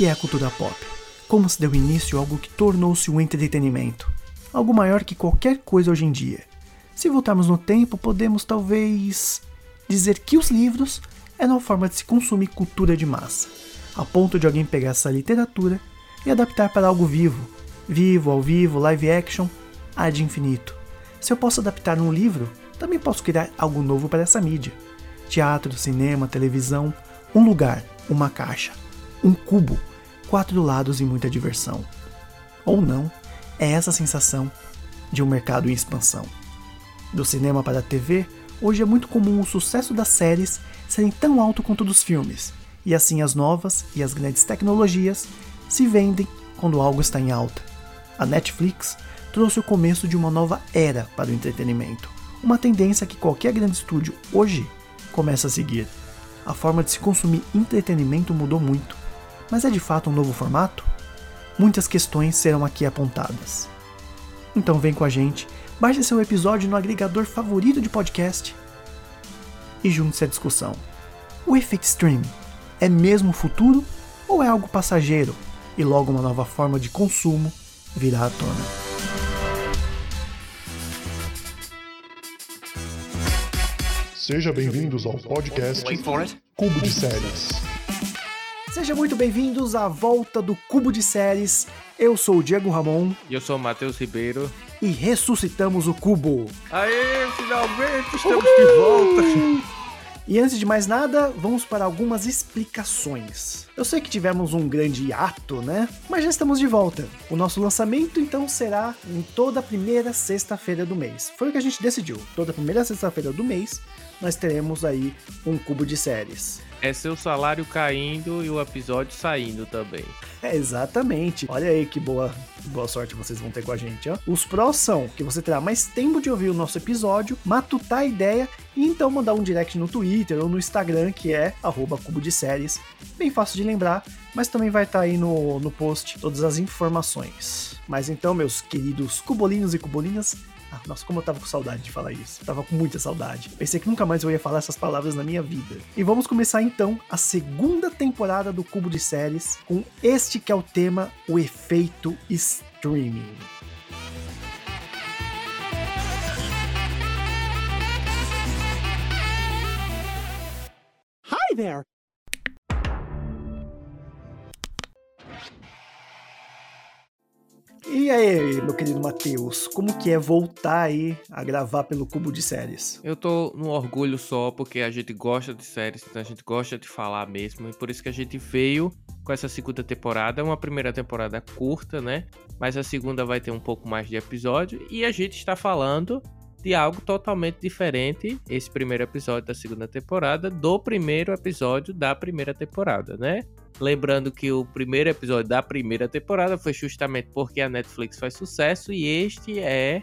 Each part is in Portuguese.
que é a cultura pop? Como se deu início a algo que tornou-se um entretenimento? Algo maior que qualquer coisa hoje em dia. Se voltarmos no tempo, podemos talvez dizer que os livros eram uma forma de se consumir cultura de massa, a ponto de alguém pegar essa literatura e adaptar para algo vivo, vivo, ao vivo, live action, ad infinito. Se eu posso adaptar um livro, também posso criar algo novo para essa mídia. Teatro, cinema, televisão, um lugar, uma caixa, um cubo, quatro lados e muita diversão. Ou não, é essa sensação de um mercado em expansão. Do cinema para a TV, hoje é muito comum o sucesso das séries serem tão alto quanto dos filmes, e assim as novas e as grandes tecnologias se vendem quando algo está em alta. A Netflix trouxe o começo de uma nova era para o entretenimento, uma tendência que qualquer grande estúdio hoje começa a seguir. A forma de se consumir entretenimento mudou muito, mas é de fato um novo formato? Muitas questões serão aqui apontadas. Então vem com a gente, baixe seu episódio no agregador favorito de podcast e junte-se à discussão. O efeito streaming é mesmo o futuro ou é algo passageiro e logo uma nova forma de consumo virá à tona? Seja bem-vindos ao podcast Cubo de Séries. Sejam muito bem-vindos à volta do Cubo de Séries. Eu sou o Diego Ramon. E eu sou o Matheus Ribeiro. E ressuscitamos o Cubo. Aê, finalmente estamos Uhul! de volta. E antes de mais nada, vamos para algumas explicações. Eu sei que tivemos um grande ato, né? Mas já estamos de volta. O nosso lançamento então será em toda primeira sexta-feira do mês. Foi o que a gente decidiu. Toda primeira sexta-feira do mês nós teremos aí um cubo de séries. É seu salário caindo e o episódio saindo também. É, exatamente. Olha aí que boa, boa sorte vocês vão ter com a gente, ó. Os prós são que você terá mais tempo de ouvir o nosso episódio, matutar a ideia e então mandar um direct no Twitter ou no Instagram, que é cubo de séries. Bem fácil de lembrar, mas também vai estar tá aí no, no post todas as informações. Mas então, meus queridos cubolinos e cubolinhas, ah, nossa, como eu tava com saudade de falar isso. tava com muita saudade. Pensei que nunca mais eu ia falar essas palavras na minha vida. E vamos começar então a segunda temporada do Cubo de Séries com este que é o tema, o efeito streaming. Hi there! E aí, meu querido Matheus, como que é voltar aí a gravar pelo Cubo de Séries? Eu tô no orgulho só porque a gente gosta de séries, então a gente gosta de falar mesmo, e por isso que a gente veio com essa segunda temporada. Uma primeira temporada curta, né? Mas a segunda vai ter um pouco mais de episódio, e a gente está falando de algo totalmente diferente, esse primeiro episódio da segunda temporada, do primeiro episódio da primeira temporada, né? Lembrando que o primeiro episódio da primeira temporada foi justamente porque a Netflix faz sucesso e este é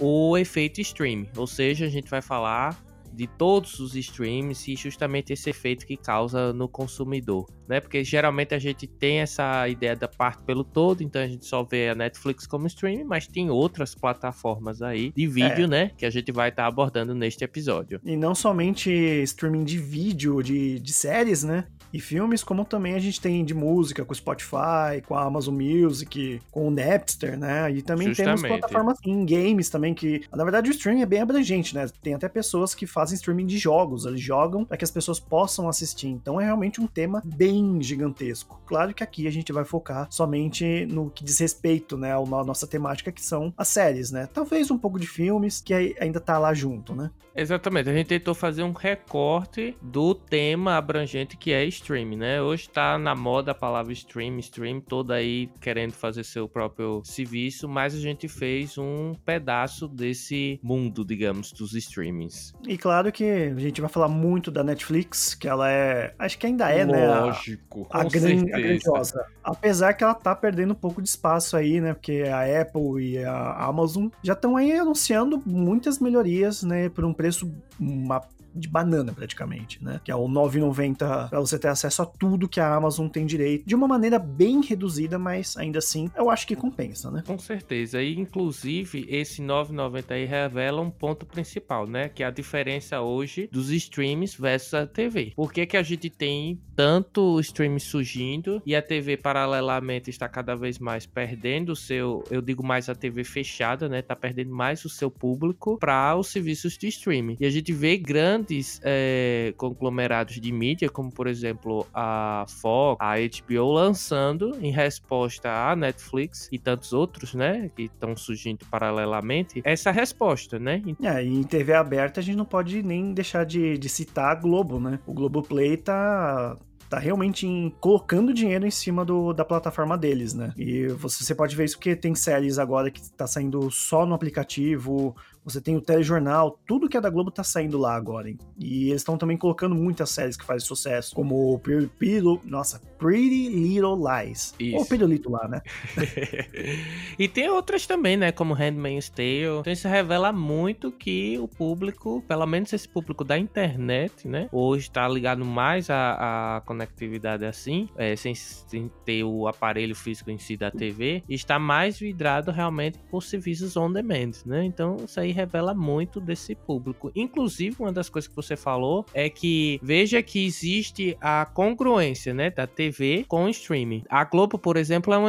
o efeito stream, ou seja, a gente vai falar de todos os streams e justamente esse efeito que causa no consumidor, né? Porque geralmente a gente tem essa ideia da parte pelo todo, então a gente só vê a Netflix como stream, mas tem outras plataformas aí de vídeo, é. né? Que a gente vai estar tá abordando neste episódio. E não somente streaming de vídeo, de, de séries, né? E filmes, como também a gente tem de música com o Spotify, com a Amazon Music, com o Napster, né? E também Justamente. temos plataformas em games também, que na verdade o streaming é bem abrangente, né? Tem até pessoas que fazem streaming de jogos, eles jogam para que as pessoas possam assistir. Então é realmente um tema bem gigantesco. Claro que aqui a gente vai focar somente no que diz respeito, né, à nossa temática, que são as séries, né? Talvez um pouco de filmes, que ainda tá lá junto, né? Exatamente, a gente tentou fazer um recorte do tema abrangente que é streaming, né? Hoje tá na moda a palavra stream, stream, toda aí querendo fazer seu próprio serviço, mas a gente fez um pedaço desse mundo, digamos, dos streamings. E claro que a gente vai falar muito da Netflix, que ela é, acho que ainda é, Lógico, né? Lógico, a, a, grande, a grandiosa. Apesar que ela tá perdendo um pouco de espaço aí, né? Porque a Apple e a Amazon já estão aí anunciando muitas melhorias, né? Por um preço uma de banana praticamente, né? Que é o 9,90 para você ter acesso a tudo que a Amazon tem direito, de uma maneira bem reduzida, mas ainda assim eu acho que compensa, né? Com certeza. E inclusive esse 9,90 aí revela um ponto principal, né? Que é a diferença hoje dos streams versus a TV. Por que, que a gente tem tanto stream surgindo e a TV paralelamente está cada vez mais perdendo o seu, eu digo mais a TV fechada, né? Tá perdendo mais o seu público para os serviços de streaming. E a gente vê grandes é, conglomerados de mídia, como por exemplo a Fox, a HBO lançando em resposta à Netflix e tantos outros, né? Que estão surgindo paralelamente, essa resposta, né? É, e em TV aberta a gente não pode nem deixar de, de citar a Globo, né? O Globoplay tá tá realmente em, colocando dinheiro em cima do, da plataforma deles, né? E você, você pode ver isso porque tem séries agora que tá saindo só no aplicativo, você tem o telejornal, tudo que é da Globo tá saindo lá agora. Hein? E eles estão também colocando muitas séries que fazem sucesso, como Pretty, Pretty, nossa, Pretty Little Lies. Isso. Ou Pirulito lá, né? e tem outras também, né? Como Handmaid's Tale. Então isso revela muito que o público, pelo menos esse público da internet, né? Hoje tá ligado mais à, à conectividade assim, é, sem, sem ter o aparelho físico em si da TV, está mais vidrado realmente por serviços on demand, né? Então isso aí revela muito desse público. Inclusive, uma das coisas que você falou é que veja que existe a congruência, né, da TV com o streaming. A Globo, por exemplo, é um,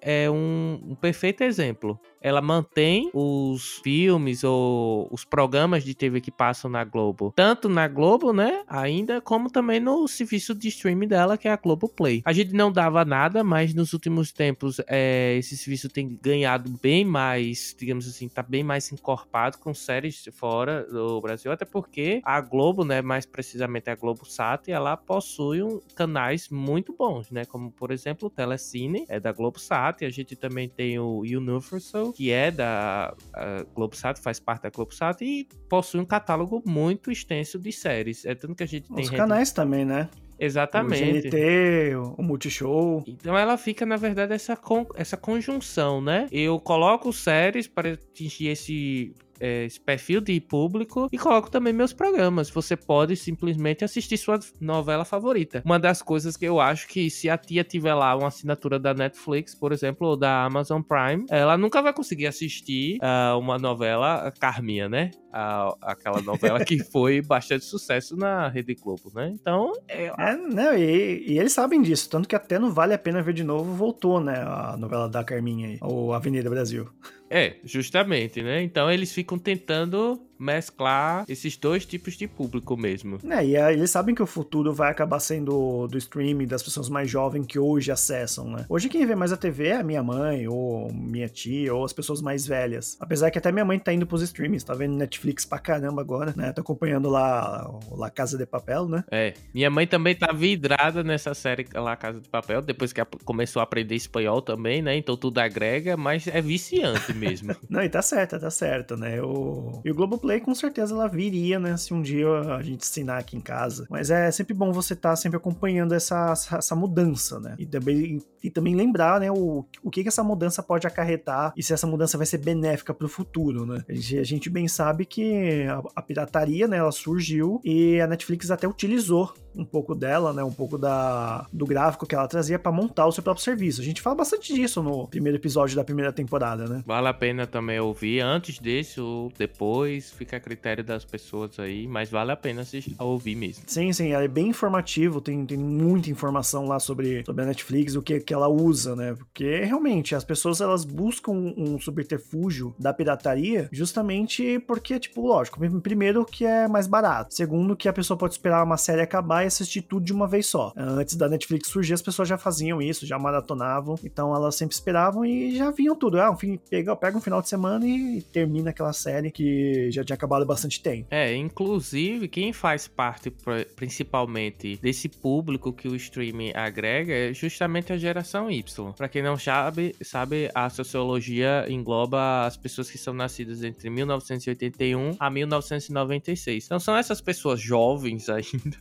é um, um perfeito exemplo ela mantém os filmes ou os programas de TV que passam na Globo, tanto na Globo, né, ainda, como também no serviço de streaming dela, que é a Globo Play. A gente não dava nada, mas nos últimos tempos é, esse serviço tem ganhado bem mais, digamos assim, tá bem mais encorpado com séries fora do Brasil, até porque a Globo, né, mais precisamente a Globo Sat, ela possui um, canais muito bons, né, como por exemplo o Telecine, é da Globo Sat, a gente também tem o Universal, que é da Globosat, faz parte da Globosat e possui um catálogo muito extenso de séries. É tanto que a gente tem. Os canais também, né? Exatamente. O GNT, o Multishow. Então ela fica, na verdade, essa, con essa conjunção, né? Eu coloco séries para atingir esse é, esse perfil de público e coloco também meus programas. Você pode simplesmente assistir sua novela favorita. Uma das coisas que eu acho que se a tia tiver lá uma assinatura da Netflix, por exemplo, ou da Amazon Prime, ela nunca vai conseguir assistir uh, uma novela Carminha, né? Uh, aquela novela que foi bastante sucesso na Rede Globo, né? Então, é... é não, e, e, eles sabem disso, tanto que até não vale a pena ver de novo, voltou, né? A novela da Carminha aí, ou Avenida Brasil. É, justamente, né? Então eles ficam tentando mesclar esses dois tipos de público mesmo. É, e eles sabem que o futuro vai acabar sendo do streaming das pessoas mais jovens que hoje acessam, né? Hoje quem vê mais a TV é a minha mãe, ou minha tia, ou as pessoas mais velhas. Apesar que até minha mãe tá indo pros streamings, tá vendo Netflix pra caramba agora, né? Tá acompanhando lá La Casa de Papel, né? É, minha mãe também tá vidrada nessa série La Casa de Papel, depois que começou a aprender espanhol também, né? Então tudo agrega, mas é viciante mesmo. Não, e tá certo, tá certo, né? O... E o Globo Play com certeza ela viria, né? Se um dia a gente ensinar aqui em casa. Mas é sempre bom você estar tá sempre acompanhando essa, essa mudança, né? E também, e também lembrar, né? O, o que, que essa mudança pode acarretar e se essa mudança vai ser benéfica para o futuro, né? A gente, a gente bem sabe que a, a pirataria, né? Ela surgiu e a Netflix até utilizou um pouco dela, né? Um pouco da, do gráfico que ela trazia para montar o seu próprio serviço. A gente fala bastante disso no primeiro episódio da primeira temporada, né? Vale a pena também ouvir antes desse ou depois, fica a critério das pessoas aí, mas vale a pena assistir, ouvir mesmo. Sim, sim, é bem informativo, tem, tem muita informação lá sobre, sobre a Netflix, o que, que ela usa, né? Porque realmente as pessoas elas buscam um subterfúgio da pirataria justamente porque, tipo, lógico, primeiro que é mais barato, segundo que a pessoa pode esperar uma série acabar e assistir tudo de uma vez só. Antes da Netflix surgir, as pessoas já faziam isso, já maratonavam, então elas sempre esperavam e já vinham tudo. Ah, um fim, pega, pega um final de semana e termina aquela série que já tinha acabado bastante tempo. É, inclusive, quem faz parte principalmente desse público que o streaming agrega é justamente a geração geração Y. Para quem não sabe, sabe, a sociologia engloba as pessoas que são nascidas entre 1981 a 1996. Então são essas pessoas jovens ainda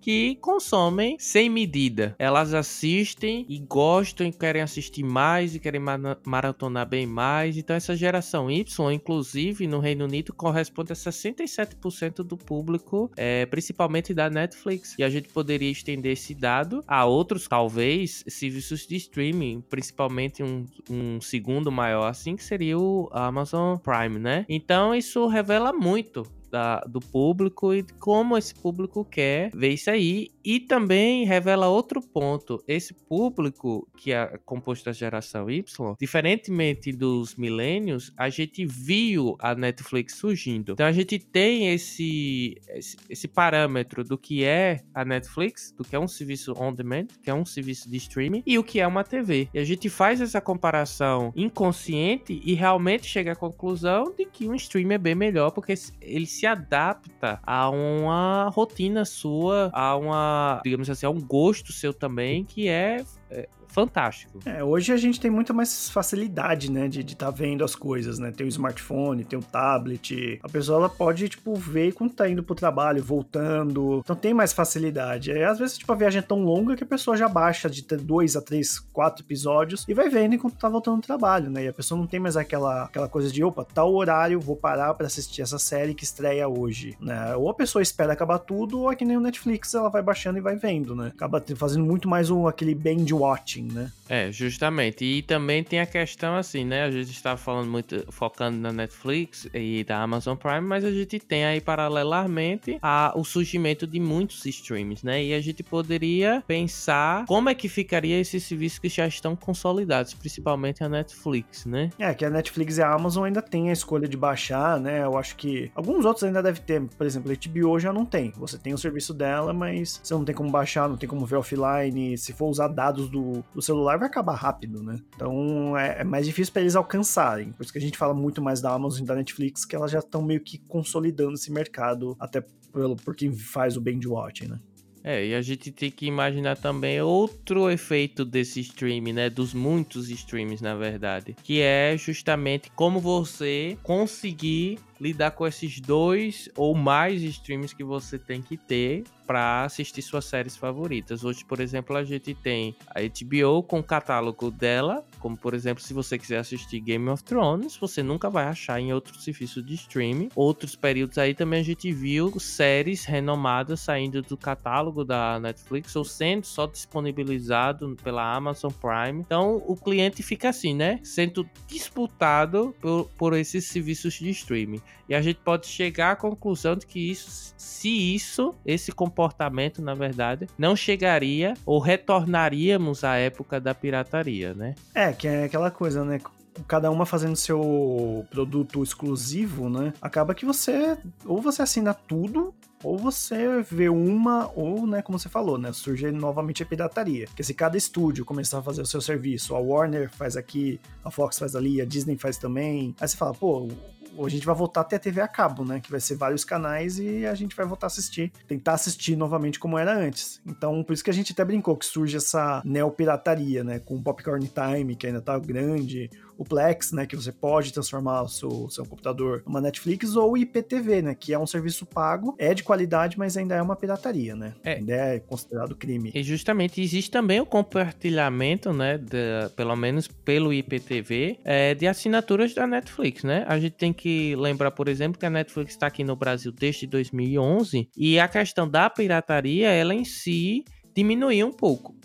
que consomem sem medida. Elas assistem e gostam e querem assistir mais e querem maratonar bem mais. Então essa geração Y, inclusive no Reino Unido, corresponde a 67% do público, é, principalmente da Netflix. E a gente poderia estender esse dado a outros, talvez, serviços de streaming, principalmente um, um segundo maior assim, que seria o Amazon Prime, né? Então isso revela muito da, do público e como esse público quer ver isso aí. E também revela outro ponto: esse público, que é composto da geração Y, diferentemente dos milênios, a gente viu a Netflix surgindo. Então a gente tem esse, esse, esse parâmetro do que é a Netflix, do que é um serviço on demand, que é um serviço de streaming, e o que é uma TV. E a gente faz essa comparação inconsciente e realmente chega à conclusão de que um stream é bem melhor, porque ele se se adapta a uma rotina sua, a uma, digamos assim, a um gosto seu também, que é, é fantástico. É, hoje a gente tem muita mais facilidade, né, de estar tá vendo as coisas, né? Tem o smartphone, tem o tablet. A pessoa ela pode, tipo, ver quando tá indo pro trabalho, voltando. Então tem mais facilidade. Aí, às vezes, tipo, a viagem é tão longa que a pessoa já baixa de dois a três, quatro episódios e vai vendo enquanto tá voltando do trabalho, né? E a pessoa não tem mais aquela, aquela coisa de, opa, tal horário, vou parar para assistir essa série que estreia hoje, né? Ou a pessoa espera acabar tudo, ou é que nem o Netflix, ela vai baixando e vai vendo, né? Acaba fazendo muito mais um, aquele binge watching né? É, justamente. E também tem a questão assim, né? A gente está falando muito, focando na Netflix e da Amazon Prime, mas a gente tem aí paralelamente a, o surgimento de muitos streams, né? E a gente poderia pensar como é que ficaria esses serviços que já estão consolidados, principalmente a Netflix, né? É, que a Netflix e a Amazon ainda tem a escolha de baixar, né? Eu acho que alguns outros ainda devem ter, por exemplo, a HBO já não tem. Você tem o serviço dela, mas você não tem como baixar, não tem como ver offline. Se for usar dados do, do celular vai acabar rápido, né? Então é, é mais difícil para eles alcançarem. Por isso que a gente fala muito mais da Amazon e da Netflix, que elas já estão meio que consolidando esse mercado, até pelo, por quem faz o binge watching, né? É, e a gente tem que imaginar também outro efeito desse streaming, né? Dos muitos streams, na verdade. Que é justamente como você conseguir lidar com esses dois ou mais streams que você tem que ter para assistir suas séries favoritas. Hoje, por exemplo, a gente tem a HBO com o catálogo dela, como por exemplo, se você quiser assistir Game of Thrones, você nunca vai achar em outro serviço de streaming. Outros períodos aí também a gente viu séries renomadas saindo do catálogo da Netflix ou sendo só disponibilizado pela Amazon Prime. Então, o cliente fica assim, né? Sendo disputado por, por esses serviços de streaming. E a gente pode chegar à conclusão de que isso, se isso, esse comportamento, na verdade, não chegaria ou retornaríamos à época da pirataria, né? É, que é aquela coisa, né? cada uma fazendo seu produto exclusivo, né? Acaba que você ou você assina tudo ou você vê uma, ou, né, como você falou, né, surge novamente a pirataria. Porque se cada estúdio começar a fazer o seu serviço, a Warner faz aqui, a Fox faz ali, a Disney faz também, aí você fala, pô, a gente vai voltar a ter a TV a cabo, né? Que vai ser vários canais e a gente vai voltar a assistir, tentar assistir novamente como era antes. Então, por isso que a gente até brincou que surge essa neopirataria, né? Com o Popcorn Time, que ainda tá grande, o Plex, né, que você pode transformar o seu, seu computador numa Netflix, ou o IPTV, né, que é um serviço pago, é de qualidade, mas ainda é uma pirataria, né? É. Ainda é considerado crime. E justamente existe também o compartilhamento, né, de, pelo menos pelo IPTV, é, de assinaturas da Netflix, né? A gente tem que lembrar, por exemplo, que a Netflix está aqui no Brasil desde 2011 e a questão da pirataria, ela em si diminuiu um pouco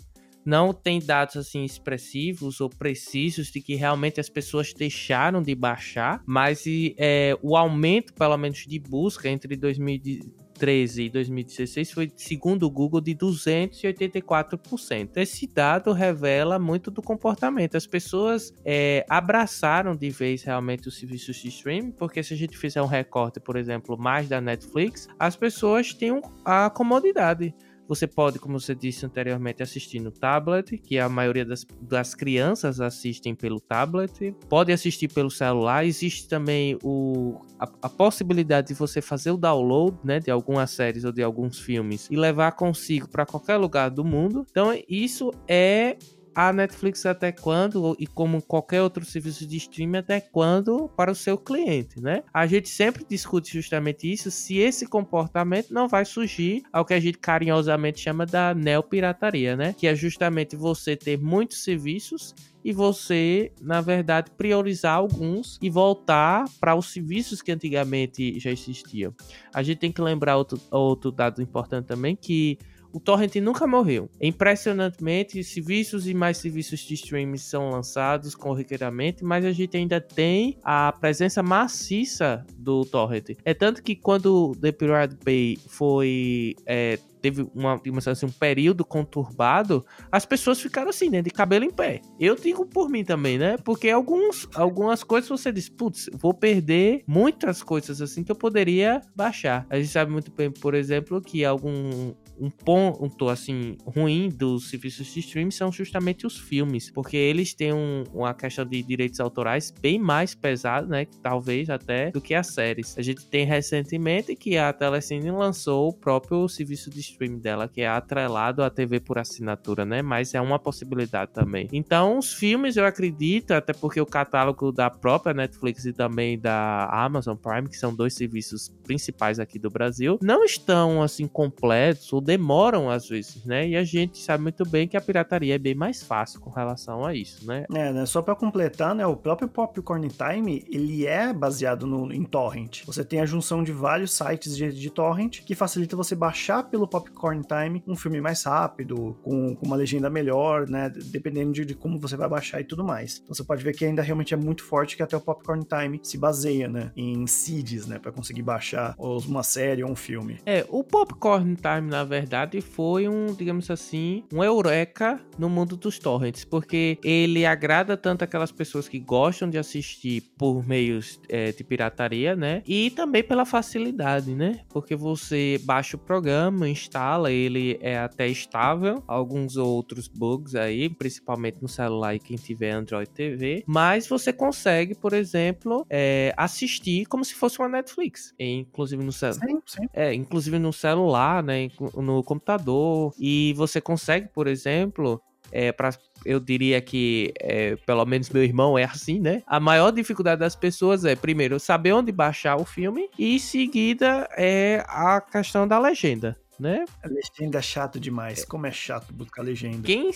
não tem dados assim expressivos ou precisos de que realmente as pessoas deixaram de baixar, mas é, o aumento, pelo menos, de busca entre 2013 e 2016 foi, segundo o Google, de 284%. Esse dado revela muito do comportamento. As pessoas é, abraçaram de vez realmente os serviços de streaming, porque se a gente fizer um recorte, por exemplo, mais da Netflix, as pessoas têm a comodidade. Você pode, como você disse anteriormente, assistir no tablet, que a maioria das, das crianças assistem pelo tablet. Pode assistir pelo celular. Existe também o, a, a possibilidade de você fazer o download né, de algumas séries ou de alguns filmes e levar consigo para qualquer lugar do mundo. Então, isso é a Netflix até quando, e como qualquer outro serviço de streaming, até quando para o seu cliente, né? A gente sempre discute justamente isso, se esse comportamento não vai surgir ao que a gente carinhosamente chama da neopirataria, né? Que é justamente você ter muitos serviços e você, na verdade, priorizar alguns e voltar para os serviços que antigamente já existiam. A gente tem que lembrar outro, outro dado importante também que o torrent nunca morreu. Impressionantemente, serviços e mais serviços de streaming são lançados corriqueiramente, mas a gente ainda tem a presença maciça do torrent. É tanto que quando The Pirate Bay foi é, teve uma, assim, um período conturbado, as pessoas ficaram assim, né? De cabelo em pé. Eu digo por mim também, né? Porque alguns, algumas coisas você diz, putz, vou perder muitas coisas assim que eu poderia baixar. A gente sabe muito bem, por exemplo, que algum um ponto assim ruim dos serviços de streaming são justamente os filmes, porque eles têm um, uma questão de direitos autorais bem mais pesada, né, talvez até do que as séries. A gente tem recentemente que a Telecine lançou o próprio serviço de streaming dela, que é atrelado à TV por assinatura, né? Mas é uma possibilidade também. Então, os filmes eu acredito, até porque o catálogo da própria Netflix e também da Amazon Prime, que são dois serviços principais aqui do Brasil, não estão assim completos ou demoram às vezes, né? E a gente sabe muito bem que a pirataria é bem mais fácil com relação a isso, né? É, né? Só para completar, né? O próprio Popcorn Time, ele é baseado no, em torrent. Você tem a junção de vários sites de, de torrent que facilita você baixar pelo Popcorn Time um filme mais rápido, com, com uma legenda melhor, né? Dependendo de, de, como você vai baixar e tudo mais. Então você pode ver que ainda realmente é muito forte que até o Popcorn Time se baseia, né? Em seeds, né? Para conseguir baixar uma série ou um filme. É, o Popcorn Time, na verdade, foi um, digamos assim, um eureka no mundo dos torrents, porque ele agrada tanto aquelas pessoas que gostam de assistir por meios é, de pirataria, né? E também pela facilidade, né? Porque você baixa o programa, instala, ele é até estável, alguns outros bugs aí, principalmente no celular e quem tiver Android TV, mas você consegue, por exemplo, é, assistir como se fosse uma Netflix, inclusive no celular. Sim, sim. É, inclusive no celular, né, no computador, e você consegue, por exemplo, é, para eu diria que, é, pelo menos meu irmão é assim, né? A maior dificuldade das pessoas é, primeiro, saber onde baixar o filme e, em seguida, é a questão da legenda né? A legenda é chato demais. Como é chato buscar legenda. Quem,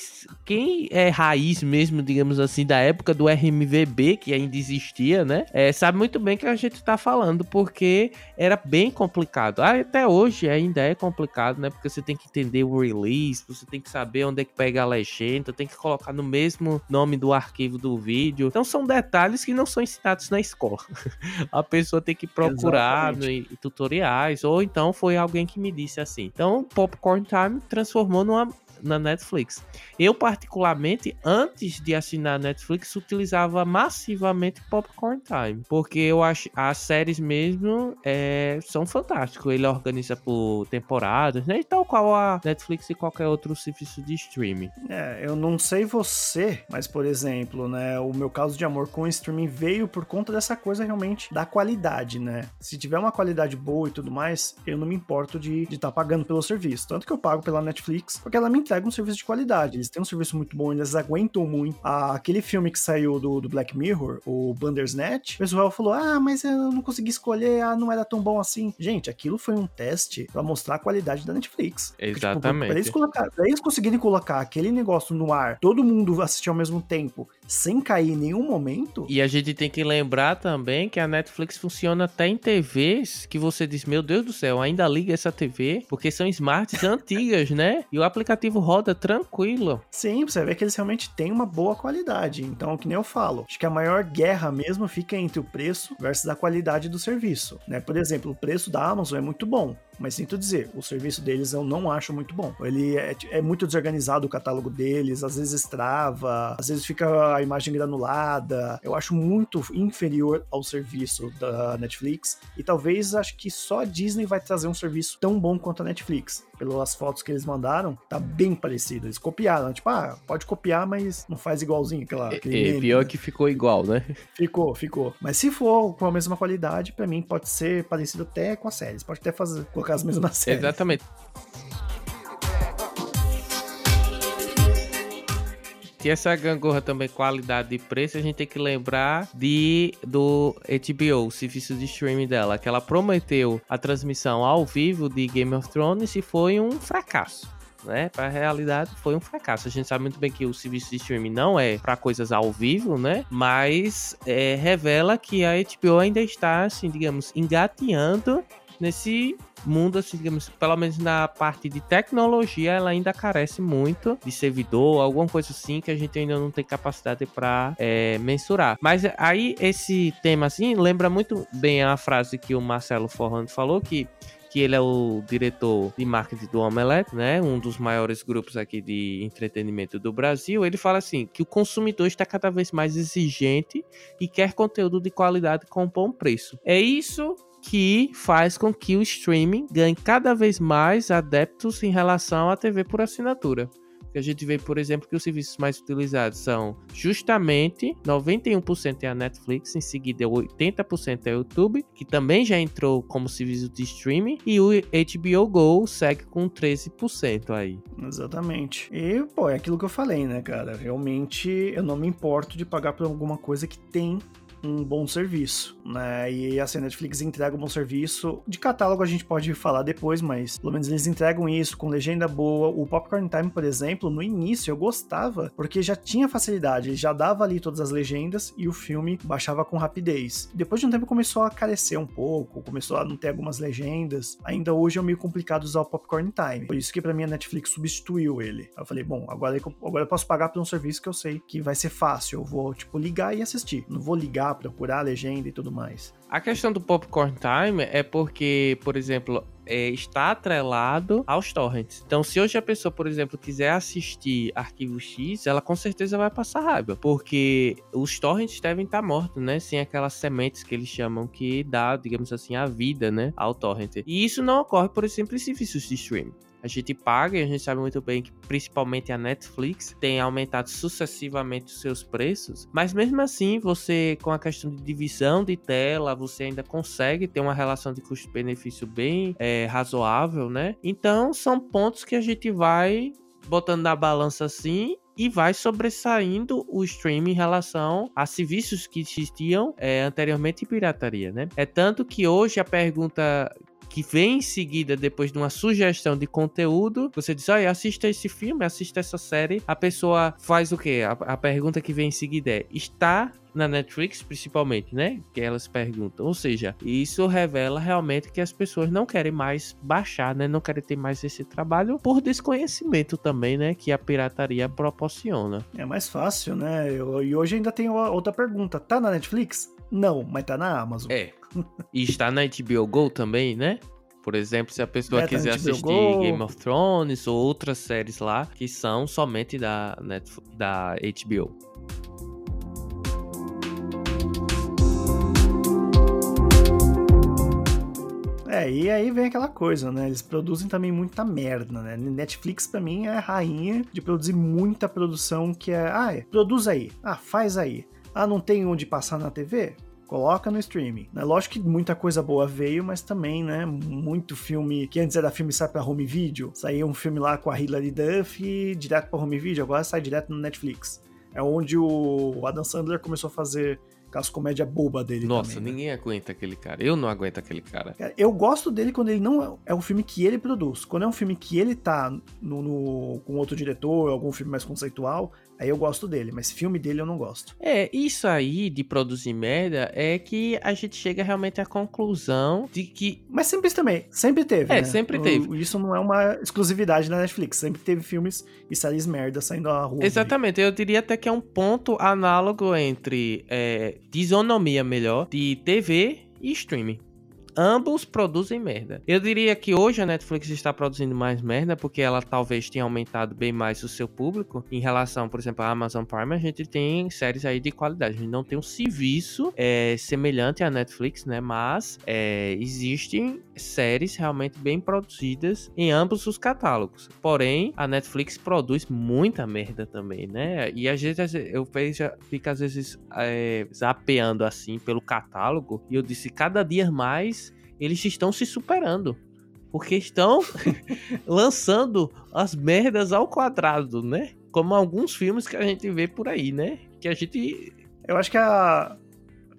quem é raiz mesmo, digamos assim, da época do RMVB, que ainda existia, né? É, sabe muito bem que a gente tá falando, porque era bem complicado. Ah, até hoje ainda é complicado, né? Porque você tem que entender o release, você tem que saber onde é que pega a legenda, tem que colocar no mesmo nome do arquivo do vídeo. Então são detalhes que não são ensinados na escola. a pessoa tem que procurar no, em tutoriais, ou então foi alguém que me disse assim então, Popcorn Time transformou numa na Netflix. Eu, particularmente, antes de assinar a Netflix, utilizava massivamente Popcorn Time, porque eu acho as séries mesmo é, são fantásticas. Ele organiza por temporadas, né? E tal qual a Netflix e qualquer outro serviço de streaming. É, eu não sei você, mas por exemplo, né, o meu caso de amor com o streaming veio por conta dessa coisa realmente da qualidade, né? Se tiver uma qualidade boa e tudo mais, eu não me importo de estar tá pagando pelo serviço. Tanto que eu pago pela Netflix, porque ela me entrega um serviço de qualidade. Eles têm um serviço muito bom, eles aguentam muito. Ah, aquele filme que saiu do, do Black Mirror, o Bandersnatch, o pessoal falou: ah, mas eu não consegui escolher, ah, não era tão bom assim. Gente, aquilo foi um teste para mostrar a qualidade da Netflix. Exatamente. Porque, tipo, pra, eles colocar, pra eles conseguirem colocar aquele negócio no ar, todo mundo assistir ao mesmo tempo, sem cair em nenhum momento. E a gente tem que lembrar também que a Netflix funciona até em TVs que você diz: meu Deus do céu, ainda liga essa TV, porque são smarts antigas, né? E o aplicativo roda tranquilo. Sim, você vê que eles realmente têm uma boa qualidade. Então, que nem eu falo, acho que a maior guerra mesmo fica entre o preço versus a qualidade do serviço. Né? Por exemplo, o preço da Amazon é muito bom mas sinto dizer, o serviço deles eu não acho muito bom. Ele é, é, muito desorganizado o catálogo deles, às vezes trava, às vezes fica a imagem granulada. Eu acho muito inferior ao serviço da Netflix e talvez acho que só a Disney vai trazer um serviço tão bom quanto a Netflix. Pelas fotos que eles mandaram, tá bem parecido. Eles copiaram, tipo, ah, pode copiar, mas não faz igualzinho aquela. É, é pior né? que ficou igual, né? Ficou, ficou. Mas se for com a mesma qualidade, para mim pode ser parecido até com a série. Pode até fazer, colocar as mesmas séries. Exatamente. E essa gangorra também, qualidade de preço, a gente tem que lembrar de do HBO, o serviço de streaming dela, que ela prometeu a transmissão ao vivo de Game of Thrones e foi um fracasso né? Para a realidade foi um fracasso. A gente sabe muito bem que o serviço de streaming não é para coisas ao vivo, né? Mas é, revela que a HBO ainda está, assim, digamos, engateando nesse mundo, assim, digamos, pelo menos na parte de tecnologia, ela ainda carece muito de servidor, alguma coisa assim que a gente ainda não tem capacidade para é, mensurar. Mas aí esse tema, assim, lembra muito bem a frase que o Marcelo Forrando falou, que que ele é o diretor de marketing do Omelette, né? Um dos maiores grupos aqui de entretenimento do Brasil. Ele fala assim que o consumidor está cada vez mais exigente e quer conteúdo de qualidade com bom preço. É isso que faz com que o streaming ganhe cada vez mais adeptos em relação à TV por assinatura a gente vê, por exemplo, que os serviços mais utilizados são justamente 91% é a Netflix, em seguida 80% é o YouTube, que também já entrou como serviço de streaming, e o HBO Go segue com 13% aí. Exatamente. E, pô, é aquilo que eu falei, né, cara? Realmente eu não me importo de pagar por alguma coisa que tem um bom serviço, né? E assim, a Netflix entrega um bom serviço. De catálogo a gente pode falar depois, mas pelo menos eles entregam isso com legenda boa. O Popcorn Time, por exemplo, no início eu gostava porque já tinha facilidade, já dava ali todas as legendas e o filme baixava com rapidez. Depois de um tempo começou a carecer um pouco, começou a não ter algumas legendas. Ainda hoje é meio complicado usar o Popcorn Time. Por isso que para mim a Netflix substituiu ele. Eu falei, bom, agora, agora eu posso pagar por um serviço que eu sei que vai ser fácil. Eu vou, tipo, ligar e assistir. Não vou ligar procurar a legenda e tudo mais. A questão do Popcorn Time é porque, por exemplo, é, está atrelado aos torrents. Então, se hoje a pessoa, por exemplo, quiser assistir Arquivo X, ela com certeza vai passar raiva, porque os torrents devem estar mortos, né? Sem aquelas sementes que eles chamam que dá, digamos assim, a vida, né, ao torrent. E isso não ocorre, por exemplo, em serviços de streaming a gente paga e a gente sabe muito bem que principalmente a Netflix tem aumentado sucessivamente os seus preços, mas mesmo assim você com a questão de divisão de tela você ainda consegue ter uma relação de custo-benefício bem é, razoável, né? Então são pontos que a gente vai botando na balança assim e vai sobressaindo o streaming em relação a serviços que existiam é, anteriormente em pirataria, né? É tanto que hoje a pergunta que vem em seguida, depois de uma sugestão de conteúdo, você diz, olha, assista esse filme, assista essa série, a pessoa faz o quê? A, a pergunta que vem em seguida é, está na Netflix, principalmente, né? Que elas perguntam. Ou seja, isso revela realmente que as pessoas não querem mais baixar, né? Não querem ter mais esse trabalho por desconhecimento também, né? Que a pirataria proporciona. É mais fácil, né? Eu, e hoje ainda tem outra pergunta. Tá na Netflix? Não, mas tá na Amazon. É. E está na HBO Go também, né? Por exemplo, se a pessoa é, tá quiser assistir Go. Game of Thrones ou outras séries lá que são somente da, Netflix, da HBO. É, e aí vem aquela coisa, né? Eles produzem também muita merda, né? Netflix para mim é a rainha de produzir muita produção que é, ah, é, produz aí, ah, faz aí. Ah, não tem onde passar na TV? Coloca no streaming. É lógico que muita coisa boa veio, mas também, né, muito filme que antes era filme sai para home video. Saiu um filme lá com a Hilary Duff direto para home video, agora sai direto no Netflix. É onde o Adam Sandler começou a fazer aquelas comédia boba dele Nossa, também, né? ninguém aguenta aquele cara. Eu não aguento aquele cara. Eu gosto dele quando ele não é, é um filme que ele produz. Quando é um filme que ele tá no, no com outro diretor, algum filme mais conceitual, Aí eu gosto dele, mas filme dele eu não gosto. É, isso aí de produzir merda é que a gente chega realmente à conclusão de que. Mas sempre também, sempre teve. É, né? sempre teve. Isso não é uma exclusividade da Netflix. Sempre teve filmes e séries merda saindo à rua. Exatamente, eu diria até que é um ponto análogo entre é, desonomia melhor de TV e streaming ambos produzem merda. Eu diria que hoje a Netflix está produzindo mais merda porque ela talvez tenha aumentado bem mais o seu público em relação, por exemplo, à Amazon Prime. A gente tem séries aí de qualidade. A gente não tem um serviço é, semelhante à Netflix, né? Mas é, existem séries realmente bem produzidas em ambos os catálogos. Porém, a Netflix produz muita merda também, né? E às vezes eu vejo, fico às vezes é, zapeando assim pelo catálogo e eu disse cada dia mais eles estão se superando. Porque estão lançando as merdas ao quadrado, né? como alguns filmes que a gente vê por aí, né? Que a gente. Eu acho que a.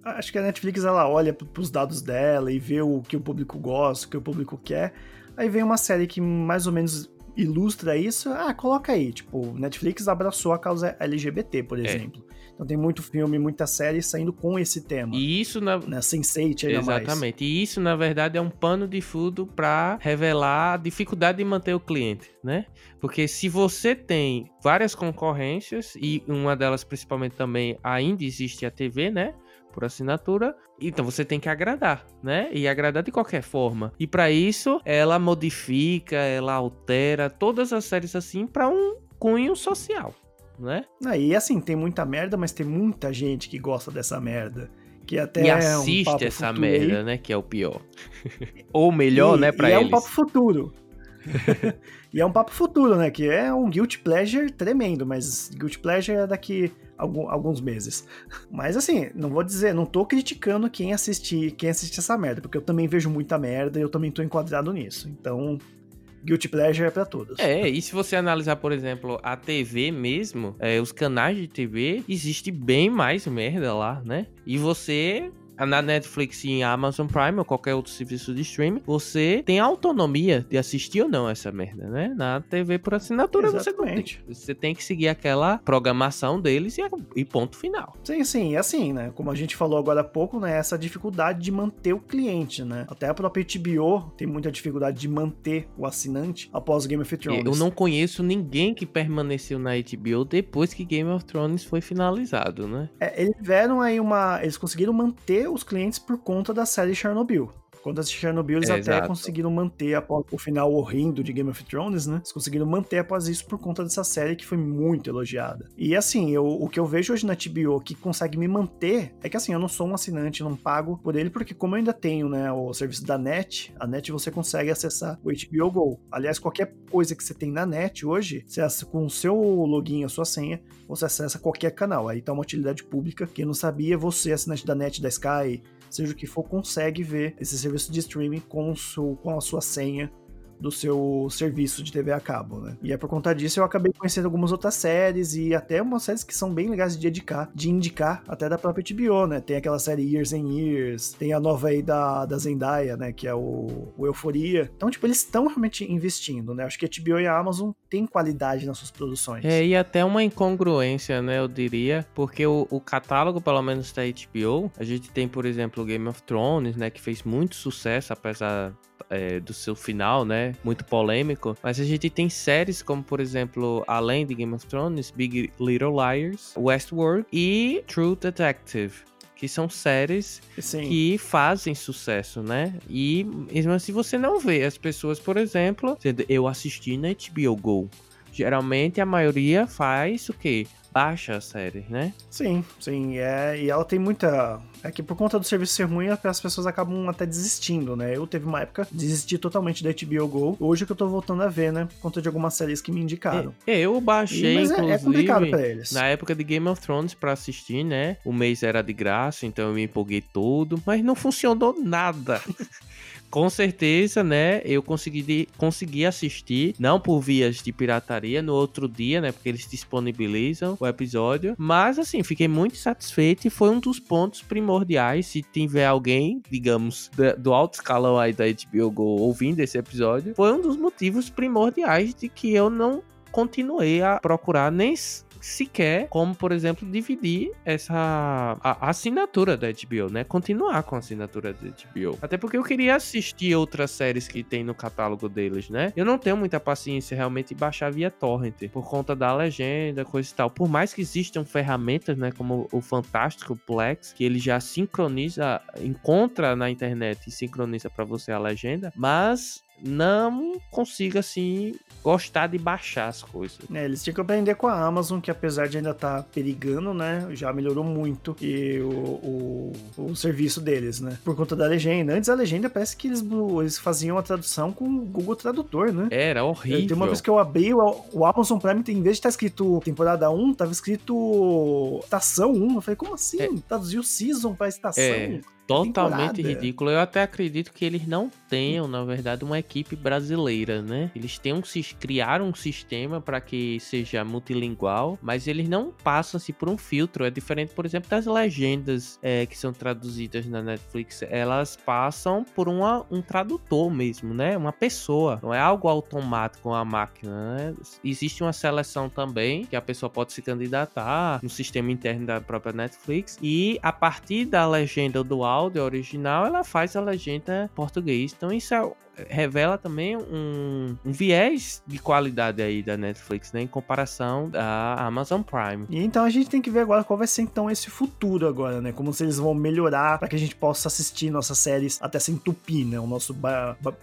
Acho que a Netflix ela olha pros dados dela e vê o que o público gosta, o que o público quer. Aí vem uma série que mais ou menos ilustra isso, ah, coloca aí. Tipo, Netflix abraçou a causa LGBT, por é. exemplo. É. Então tem muito filme, muita série saindo com esse tema. E isso na né, Sense8 ainda Exatamente. Mais. E isso na verdade é um pano de fundo para revelar a dificuldade de manter o cliente, né? Porque se você tem várias concorrências e uma delas principalmente também ainda existe a TV, né? por assinatura, então você tem que agradar, né? E agradar de qualquer forma. E para isso, ela modifica, ela altera todas as séries assim para um cunho social, né? Ah, e assim, tem muita merda, mas tem muita gente que gosta dessa merda. Que até e assiste é um essa merda, aí. né? Que é o pior. Ou melhor, e, né, pra e eles. é um papo futuro. e é um papo futuro, né? Que é um guilty pleasure tremendo, mas guilty pleasure é daqui alguns meses. Mas assim, não vou dizer, não tô criticando quem assistir, quem assiste essa merda, porque eu também vejo muita merda e eu também tô enquadrado nisso. Então, Guilty Pleasure é pra todos. É, e se você analisar, por exemplo, a TV mesmo, é, os canais de TV, existe bem mais merda lá, né? E você na Netflix e Amazon Prime ou qualquer outro serviço de streaming, você tem autonomia de assistir ou não essa merda, né? Na TV por assinatura Exatamente. você tem. Você tem que seguir aquela programação deles e, e ponto final. Sim, sim, assim, né? Como a gente falou agora há pouco, né? Essa dificuldade de manter o cliente, né? Até a própria HBO tem muita dificuldade de manter o assinante após Game of Thrones. Eu não conheço ninguém que permaneceu na HBO depois que Game of Thrones foi finalizado, né? É, eles tiveram aí uma. Eles conseguiram manter os clientes por conta da série Chernobyl. Quando assistir Chernobyl, eles é, até exato. conseguiram manter após o final horrendo de Game of Thrones, né? Eles conseguiram manter após isso por conta dessa série que foi muito elogiada. E assim, eu, o que eu vejo hoje na TBO que consegue me manter é que assim, eu não sou um assinante, não pago por ele, porque como eu ainda tenho, né, o serviço da NET, a NET você consegue acessar o HBO Go. Aliás, qualquer coisa que você tem na NET hoje, você com o seu login, a sua senha, você acessa qualquer canal. Aí tá uma utilidade pública. Quem não sabia, você, assinante da NET, da Sky, seja o que for, consegue ver esse serviço de streaming com, com a sua senha do seu serviço de TV a cabo, né? E é por conta disso eu acabei conhecendo algumas outras séries e até umas séries que são bem legais de indicar, de indicar até da própria HBO, né? Tem aquela série Years and Years, tem a nova aí da, da Zendaya, né? Que é o, o Euforia. Então, tipo, eles estão realmente investindo, né? Acho que a HBO e a Amazon têm qualidade nas suas produções. É, e até uma incongruência, né? Eu diria, porque o, o catálogo, pelo menos da HBO, a gente tem, por exemplo, Game of Thrones, né? Que fez muito sucesso, apesar é, do seu final, né? Muito polêmico. Mas a gente tem séries como, por exemplo, além de Game of Thrones, Big Little Liars, Westworld e True Detective que são séries Sim. que fazem sucesso, né? E mesmo assim você não vê as pessoas, por exemplo, eu assisti na HBO Go. Geralmente a maioria faz o quê? Baixa a série, né? Sim, sim. É, e ela tem muita. É que por conta do serviço ser ruim, as pessoas acabam até desistindo, né? Eu teve uma época desisti totalmente da HBO Go. Hoje que eu tô voltando a ver, né? Por conta de algumas séries que me indicaram. É, eu baixei, e, mas inclusive, é, é complicado pra eles. Na época de Game of Thrones pra assistir, né? O mês era de graça, então eu me empolguei todo, mas não funcionou nada. com certeza, né, eu consegui, consegui assistir, não por vias de pirataria, no outro dia, né, porque eles disponibilizam o episódio, mas assim, fiquei muito satisfeito e foi um dos pontos primordiais, se tiver alguém, digamos, do alto escalão aí da HBO Go ouvindo esse episódio, foi um dos motivos primordiais de que eu não continuei a procurar nem sequer como, por exemplo, dividir essa a, a assinatura da HBO, né? Continuar com a assinatura da HBO. Até porque eu queria assistir outras séries que tem no catálogo deles, né? Eu não tenho muita paciência realmente de baixar via torrent, por conta da legenda, coisa e tal. Por mais que existam ferramentas, né, como o Fantástico Plex, que ele já sincroniza, encontra na internet e sincroniza para você a legenda, mas não consigo, assim, gostar de baixar as coisas. É, eles tinham que aprender com a Amazon, que apesar de ainda estar tá perigando, né, já melhorou muito e o, o, o, serviço deles, né, por conta da legenda. Antes a legenda parece que eles, eles faziam a tradução com o Google Tradutor, né? Era horrível. Tem uma vez que eu abri o, o Amazon Prime, em vez de estar tá escrito temporada 1, tava escrito estação 1. Eu falei, como assim? É. Traduziu season pra estação? É totalmente temporada. ridículo. Eu até acredito que eles não tenham, na verdade, uma equipe brasileira, né? Eles têm um, criaram um sistema para que seja multilingual, mas eles não passam assim por um filtro. É diferente, por exemplo, das legendas é, que são traduzidas na Netflix. Elas passam por uma, um tradutor mesmo, né? Uma pessoa. Não é algo automático com a máquina, né? Existe uma seleção também que a pessoa pode se candidatar no sistema interno da própria Netflix e a partir da legenda do áudio original ela faz a legenda em português. Então isso é- revela também um, um viés de qualidade aí da Netflix, né? Em comparação da Amazon Prime. E então a gente tem que ver agora qual vai ser então esse futuro agora, né? Como se eles vão melhorar para que a gente possa assistir nossas séries até se entupir, né? O nosso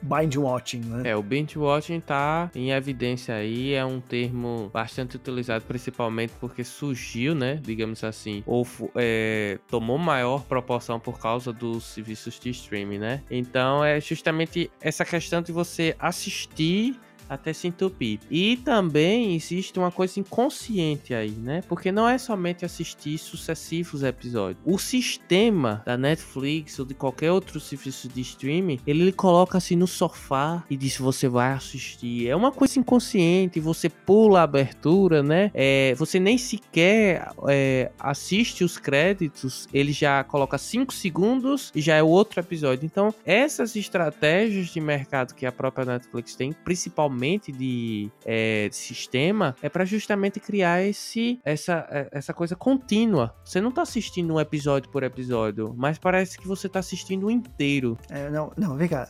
bind watching, né? É, o binge watching tá em evidência aí, é um termo bastante utilizado, principalmente porque surgiu, né, digamos assim, ou é, tomou maior proporção por causa dos serviços de streaming, né? Então é justamente essa questão de você assistir até se entupir. E também existe uma coisa inconsciente aí, né? Porque não é somente assistir sucessivos episódios. O sistema da Netflix ou de qualquer outro serviço de streaming, ele coloca assim no sofá e diz você vai assistir. É uma coisa inconsciente, você pula a abertura, né? É, você nem sequer é, assiste os créditos, ele já coloca 5 segundos e já é o outro episódio. Então, essas estratégias de mercado que a própria Netflix tem, principalmente de, é, de sistema, é para justamente criar esse, essa, é, essa coisa contínua. Você não tá assistindo um episódio por episódio, mas parece que você tá assistindo o inteiro. É, não, não, vem cá.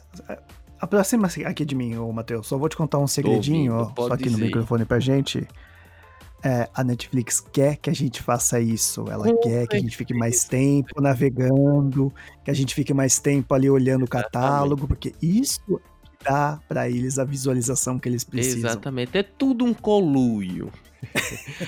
Aproxima aqui de mim, ô Matheus. Só vou te contar um segredinho, ouvindo, ó, só aqui no dizer. microfone pra gente. É, a Netflix quer que a gente faça isso. Ela quer que a gente fique mais tempo navegando, que a gente fique mais tempo ali olhando o catálogo, porque isso dá pra eles a visualização que eles precisam. Exatamente, é tudo um coluio.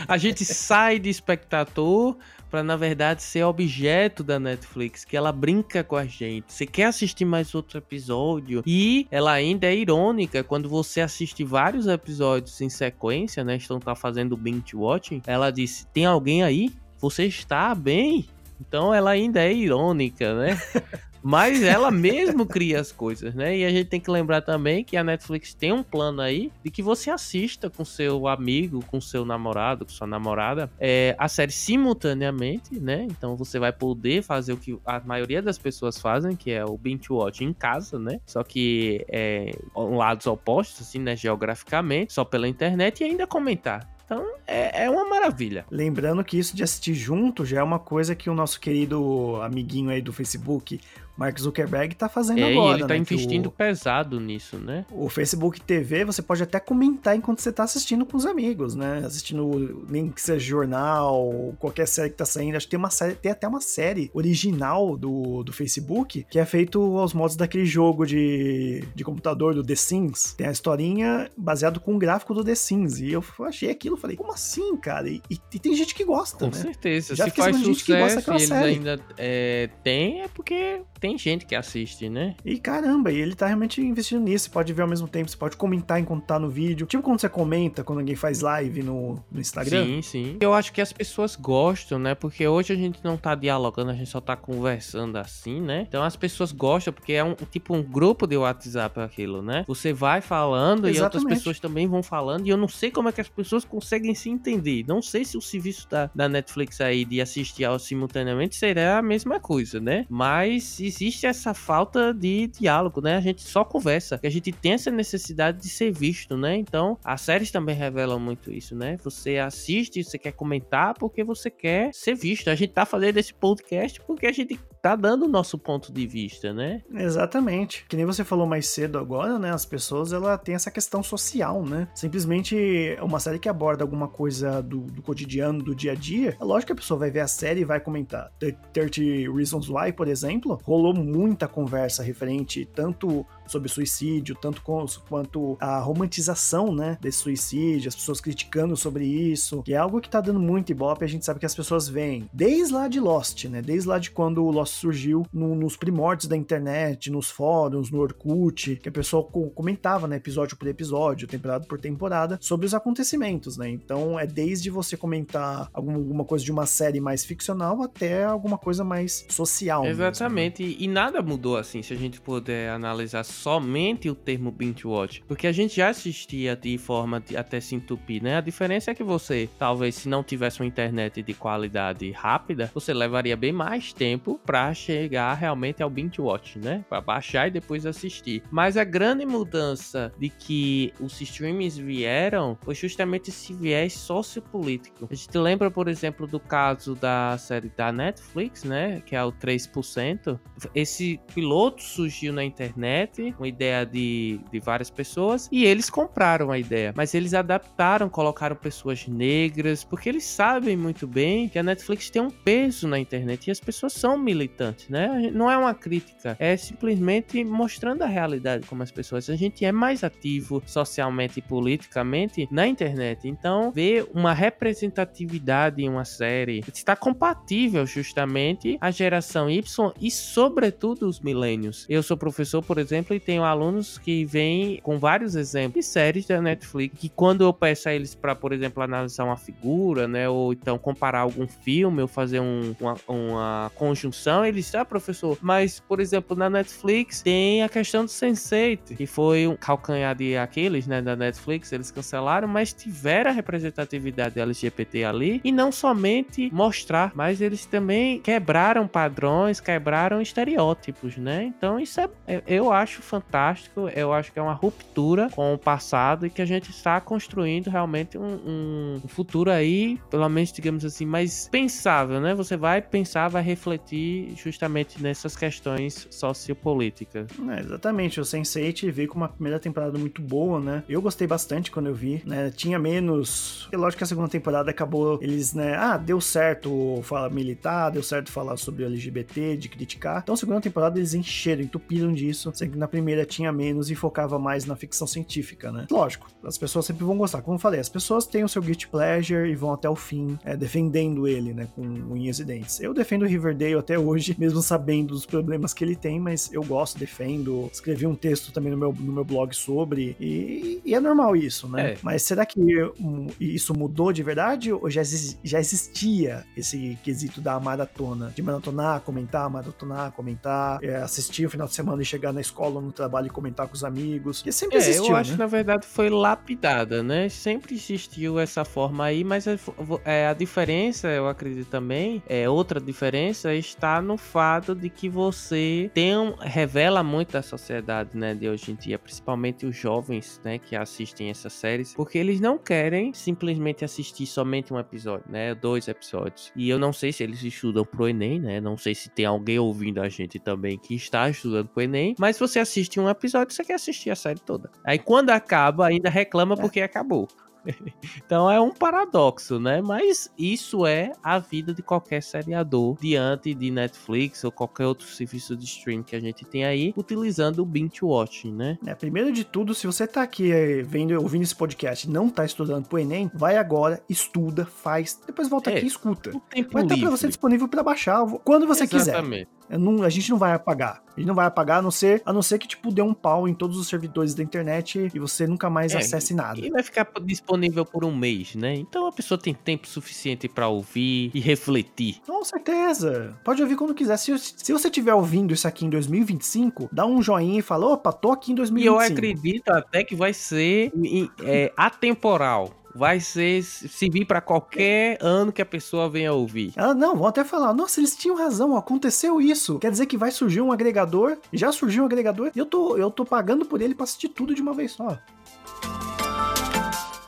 a gente sai de espectador para na verdade ser objeto da Netflix, que ela brinca com a gente. Você quer assistir mais outro episódio e ela ainda é irônica quando você assiste vários episódios em sequência, né? Estão tá fazendo binge watching. Ela disse: "Tem alguém aí? Você está bem?" Então ela ainda é irônica, né? Mas ela mesmo cria as coisas, né? E a gente tem que lembrar também que a Netflix tem um plano aí de que você assista com seu amigo, com seu namorado, com sua namorada, é, a série simultaneamente, né? Então você vai poder fazer o que a maioria das pessoas fazem, que é o binge watch em casa, né? Só que é lados opostos, assim, né? Geograficamente, só pela internet e ainda comentar. Então é, é uma maravilha. Lembrando que isso de assistir junto já é uma coisa que o nosso querido amiguinho aí do Facebook, Mark Zuckerberg, tá fazendo É, agora. ele tá né? Investindo o- pesado nisso, né? O Facebook TV, você pode até comentar enquanto você tá assistindo com os amigos, né? Assistindo, nem que seja jornal, qualquer série que tá saindo. Acho que tem uma série, tem até uma série original do, do Facebook, que é feito aos modos daquele jogo de, de computador do The Sims. Tem a historinha baseado com o gráfico do The Sims. E eu achei aquilo, falei, como assim, cara? E, e- e tem gente que gosta, Com né? certeza. Já Se faz de gente que gosta sucesso e eles série. ainda é, tem, é porque tem gente que assiste, né? E caramba, e ele tá realmente investindo nisso. Você pode ver ao mesmo tempo, você pode comentar enquanto tá no vídeo. Tipo quando você comenta, quando alguém faz live no, no Instagram. Sim, sim. Eu acho que as pessoas gostam, né? Porque hoje a gente não tá dialogando, a gente só tá conversando assim, né? Então as pessoas gostam porque é um tipo um grupo de WhatsApp aquilo, né? Você vai falando e outras Exatamente. pessoas também vão falando e eu não sei como é que as pessoas conseguem se entender. Não sei se o serviço da, da Netflix aí de assistir ao simultaneamente será a mesma coisa, né? Mas existe essa falta de diálogo, né? A gente só conversa, que a gente tem essa necessidade de ser visto, né? Então, as séries também revelam muito isso, né? Você assiste, você quer comentar porque você quer ser visto. A gente tá fazendo esse podcast porque a gente tá dando o nosso ponto de vista, né? Exatamente. Que nem você falou mais cedo agora, né? As pessoas, ela tem essa questão social, né? Simplesmente uma série que aborda alguma coisa do, do cotidiano, do dia a dia. É lógico que a pessoa vai ver a série e vai comentar. The 30 Reasons Why, por exemplo, rolou muita conversa referente tanto sobre suicídio, tanto quanto a romantização, né, desse suicídio, as pessoas criticando sobre isso, que é algo que tá dando muito ibope, a gente sabe que as pessoas veem. Desde lá de Lost, né, desde lá de quando o Lost surgiu no, nos primórdios da internet, nos fóruns, no Orkut, que a pessoa comentava, né, episódio por episódio, temporada por temporada, sobre os acontecimentos, né, então é desde você comentar alguma coisa de uma série mais ficcional até alguma coisa mais social. Exatamente, mesmo, né? e nada mudou assim, se a gente puder analisar somente o termo binge watch, porque a gente já assistia de forma de até se entupir, né? A diferença é que você, talvez se não tivesse uma internet de qualidade rápida, você levaria bem mais tempo para chegar realmente ao binge watch, né? Para baixar e depois assistir. Mas a grande mudança de que os streams vieram foi justamente esse viés sociopolítico. A gente lembra, por exemplo, do caso da série da Netflix, né? Que é o 3%. Esse piloto surgiu na internet, uma ideia de, de várias pessoas, e eles compraram a ideia. Mas eles adaptaram, colocaram pessoas negras, porque eles sabem muito bem que a Netflix tem um peso na internet e as pessoas são militantes, né? Não é uma crítica, é simplesmente mostrando a realidade como as pessoas. A gente é mais ativo socialmente e politicamente na internet. Então, ver uma representatividade em uma série está compatível justamente a geração Y e, sobretudo, os milênios. Eu sou professor, por exemplo, e tenho alunos que vêm com vários exemplos de séries da Netflix que, quando eu peço a eles para, por exemplo, analisar uma figura, né, ou então comparar algum filme ou fazer um, uma, uma, conjunção, eles ah, professor, mas, por exemplo, na Netflix tem a questão do Sense8, que foi um calcanhar de Aquiles, né, da Netflix, eles cancelaram, mas tiveram a representatividade LGBT ali e não somente mostrar, mas eles também quebraram padrões, quebraram estereótipos, né? Então isso é, é, eu acho fantástico, eu acho que é uma ruptura com o passado e que a gente está construindo realmente um, um futuro aí, pelo menos digamos assim, mais pensável, né? Você vai pensar, vai refletir justamente nessas questões sociopolíticas. É, exatamente, o Sense8 veio com uma primeira temporada muito boa, né? Eu gostei bastante quando eu vi, né? Tinha menos. É lógico que a segunda temporada acabou eles, né? Ah, deu certo falar militar, deu certo falar sobre LGBT, de criticar. Então, a segunda temporada eles encheram, entupiram disso, que na primeira tinha menos e focava mais na ficção científica, né? Lógico, as pessoas sempre vão gostar. Como eu falei, as pessoas têm o seu guilty pleasure e vão até o fim é, defendendo ele, né? Com unhas e dentes. Eu defendo Riverdale até hoje, mesmo sabendo dos problemas que ele tem, mas eu gosto, defendo. Escrevi um texto também no meu, no meu blog sobre, e, e é normal isso, né? É. Mas será que isso mudou de verdade ou já, já existia esse quesito da maratona? De maratonar, comentar, maratonar, comentar, é, assistir o final de semana e chegar na escola, no trabalho e comentar com os amigos. Que sempre é, existiu, eu acho né? que na verdade foi lapidada, né? Sempre existiu essa forma aí, mas é, é, a diferença, eu acredito também, é outra diferença está no fato de que você tem um, revela muito da sociedade, né, de hoje em dia, principalmente os jovens, né, que assistem essas séries, porque eles não querem simplesmente assistir somente um episódio, né, dois episódios. E eu não sei se eles estudam pro ENEM, né? Não sei se tem alguém ouvindo a gente também que está estudando pro ENEM, mas você assiste um episódio, você quer assistir a série toda. Aí quando acaba, ainda reclama é. porque acabou. então é um paradoxo, né? Mas isso é a vida de qualquer seriador diante de Netflix ou qualquer outro serviço de streaming que a gente tem aí, utilizando o binge watching, né? É, primeiro de tudo, se você tá aqui é, vendo, ouvindo esse podcast e não tá estudando pro Enem, vai agora, estuda, faz, depois volta é, aqui e escuta. Vai estar tá pra você disponível para baixar quando você Exatamente. quiser. Não, a gente não vai apagar. A gente não vai apagar, a não ser, a não ser que, tipo, dê um pau em todos os servidores da internet e você nunca mais é, acesse nada. E vai ficar disponível por um mês, né? Então a pessoa tem tempo suficiente para ouvir e refletir. Com certeza. Pode ouvir quando quiser. Se, se você estiver ouvindo isso aqui em 2025, dá um joinha e fala, opa, tô aqui em 2025. E eu acredito até que vai ser é, atemporal vai ser servir para qualquer ano que a pessoa venha ouvir. Ah, não, vão até falar, nossa, eles tinham razão, aconteceu isso. Quer dizer que vai surgir um agregador, já surgiu um agregador, e eu tô, eu tô pagando por ele pra assistir tudo de uma vez só.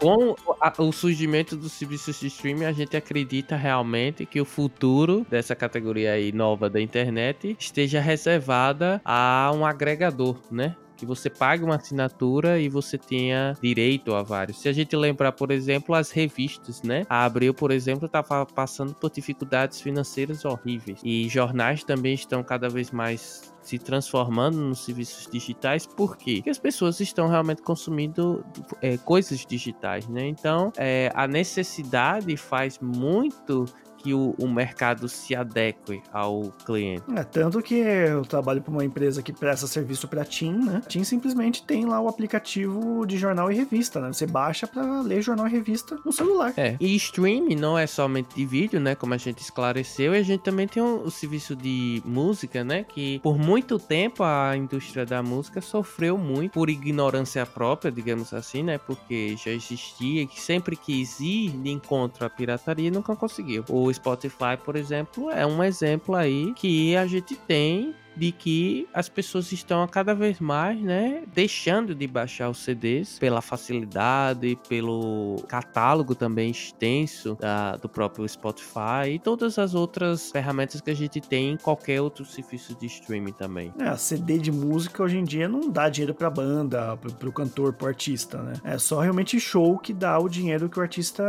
Com o surgimento dos serviços de streaming, a gente acredita realmente que o futuro dessa categoria aí nova da internet esteja reservada a um agregador, né? Que você paga uma assinatura e você tenha direito a vários. Se a gente lembrar, por exemplo, as revistas, né? A Abril, por exemplo, estava passando por dificuldades financeiras horríveis. E jornais também estão cada vez mais se transformando nos serviços digitais, por quê? Porque as pessoas estão realmente consumindo é, coisas digitais, né? Então, é, a necessidade faz muito que o, o mercado se adeque ao cliente. É, tanto que eu trabalho para uma empresa que presta serviço para Tim, né? Tim simplesmente tem lá o aplicativo de jornal e revista, né? Você baixa para ler jornal e revista no celular. É. E streaming não é somente de vídeo, né? Como a gente esclareceu, e a gente também tem o, o serviço de música, né? Que por muito tempo a indústria da música sofreu muito por ignorância própria, digamos assim, né? Porque já existia, que sempre quis ir de encontro à pirataria e nunca conseguiu. O Spotify, por exemplo, é um exemplo aí que a gente tem de que as pessoas estão a cada vez mais, né, deixando de baixar os CDs pela facilidade, pelo catálogo também extenso da, do próprio Spotify e todas as outras ferramentas que a gente tem em qualquer outro serviço de streaming também. É, CD de música hoje em dia não dá dinheiro pra banda, pro, pro cantor, pro artista, né? É só realmente show que dá o dinheiro que o artista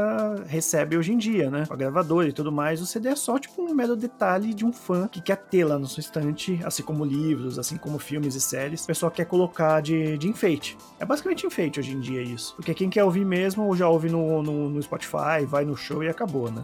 recebe hoje em dia, né? A gravadora e tudo mais. O CD é só tipo um mero detalhe de um fã que quer ter lá no seu estante assim como livros, assim como filmes e séries, o pessoal quer colocar de, de enfeite. É basicamente enfeite hoje em dia isso. Porque quem quer ouvir mesmo, já ouve no, no, no Spotify, vai no show e acabou, né?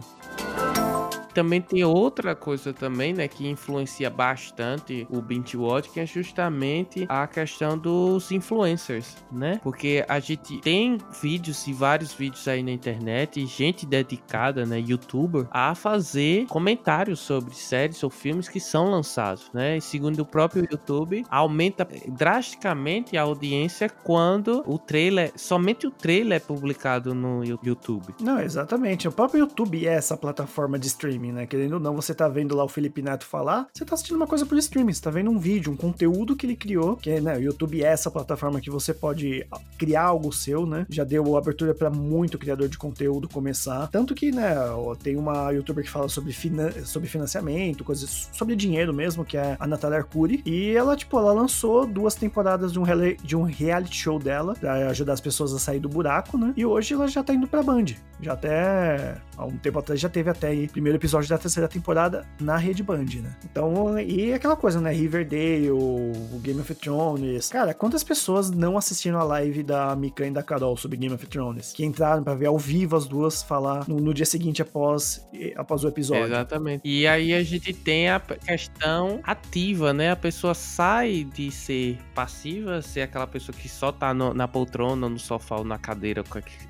Também tem outra coisa também, né, que influencia bastante o binge watch, que é justamente a questão dos influencers, né? Porque a gente tem vídeos e vários vídeos aí na internet, gente dedicada, né, youtuber, a fazer comentários sobre séries ou filmes que são lançados, né? E segundo o próprio YouTube, aumenta drasticamente a audiência quando o trailer, somente o trailer é publicado no YouTube. Não, exatamente. O próprio YouTube é essa plataforma de streaming streaming, né? Querendo ou não, você tá vendo lá o Felipe Neto falar, você tá assistindo uma coisa por streaming, você tá vendo um vídeo, um conteúdo que ele criou, que né, o YouTube é essa plataforma que você pode criar algo seu, né? Já deu abertura para muito criador de conteúdo começar. Tanto que, né, tem uma youtuber que fala sobre, finan sobre financiamento, coisas sobre dinheiro mesmo, que é a Natália Arcuri. E ela, tipo, ela lançou duas temporadas de um, de um reality show dela pra ajudar as pessoas a sair do buraco, né? E hoje ela já tá indo pra Band. Já até há um tempo atrás já teve até aí primeiro episódio da terceira temporada na Rede Band, né? Então, e aquela coisa, né? Riverdale, o Game of Thrones. Cara, quantas pessoas não assistiram a live da Mika e da Carol sobre Game of Thrones? Que entraram para ver ao vivo as duas falar no, no, dia seguinte após, após o episódio. Exatamente. E aí a gente tem a questão ativa, né? A pessoa sai de ser passiva, ser aquela pessoa que só tá no, na poltrona, no sofá ou na cadeira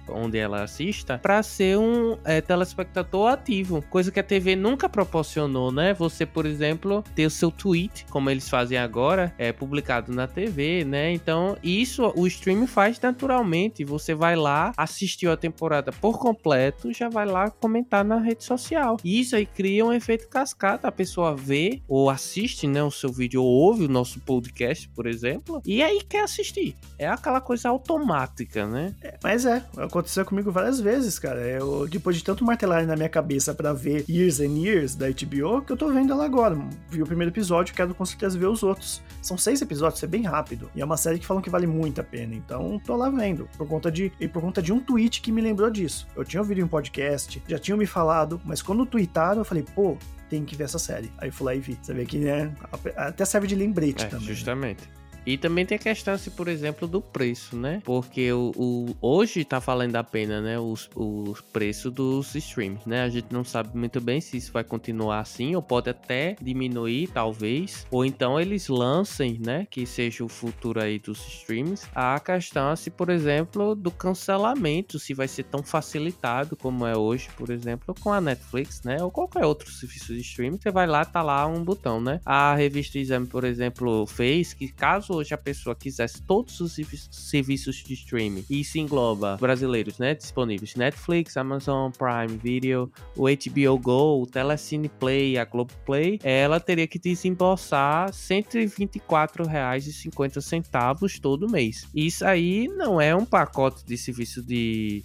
onde ela assista, para ser um é, telespectador ativo, coisa que a TV nunca proporcionou, né? Você, por exemplo, ter o seu tweet, como eles fazem agora, é publicado na TV, né? Então, isso o streaming faz naturalmente. Você vai lá, assistiu a temporada por completo, já vai lá comentar na rede social. E isso aí cria um efeito cascata. A pessoa vê ou assiste, né, o seu vídeo ou ouve o nosso podcast, por exemplo, e aí quer assistir. É aquela coisa automática, né? É, mas é, aconteceu comigo várias vezes, cara. Eu, depois de tanto martelar na minha cabeça para ver Years and Years da HBO, que eu tô vendo ela agora. Vi o primeiro episódio, quero com certeza ver os outros. São seis episódios, é bem rápido. E é uma série que falam que vale muito a pena. Então, tô lá vendo. Por conta de, e por conta de um tweet que me lembrou disso. Eu tinha ouvido em um podcast, já tinham me falado, mas quando tweetaram, eu falei, pô, tem que ver essa série. Aí eu fui lá e vi. Você vê que, né, até serve de lembrete é, também. Né? Justamente. Né? E também tem a questão, assim, por exemplo, do preço, né? Porque o, o hoje tá valendo a pena, né? Os, os preços dos streams, né? A gente não sabe muito bem se isso vai continuar assim ou pode até diminuir, talvez. Ou então eles lancem, né? Que seja o futuro aí dos streams. A questão, assim, por exemplo, do cancelamento, se vai ser tão facilitado como é hoje, por exemplo, com a Netflix, né? Ou qualquer outro serviço de streaming. Você vai lá, tá lá um botão, né? A revista Exame, por exemplo, fez que caso hoje a pessoa quisesse todos os serviços de streaming, e isso engloba brasileiros, né, disponíveis, Netflix, Amazon Prime Video, o HBO Go, o Telecine Play, a Globoplay, ela teria que desembolsar R$ 124,50 todo mês. Isso aí não é um pacote de serviço de